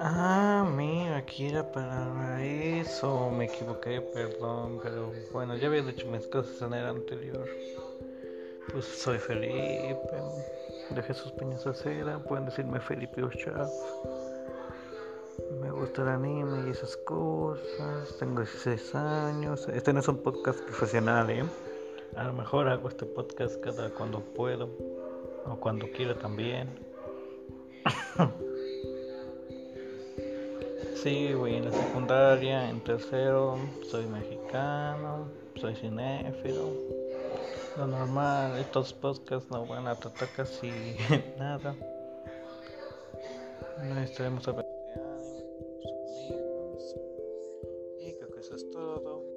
Ah, mira, aquí era para eso. Me equivoqué, perdón. Pero bueno, ya había dicho mis cosas en el anterior. Pues soy Felipe, de Jesús Peña Acera. Pueden decirme Felipe Ochoa. Me gusta el anime y esas cosas. Tengo 16 años. Este no es un podcast profesional, ¿eh? A lo mejor hago este podcast cada cuando puedo o cuando quiera también. Sí, voy en la secundaria, en tercero, soy mexicano, soy cinéfilo. Lo normal, estos podcasts no van a tratar casi nada. No estaremos a y creo que eso es todo.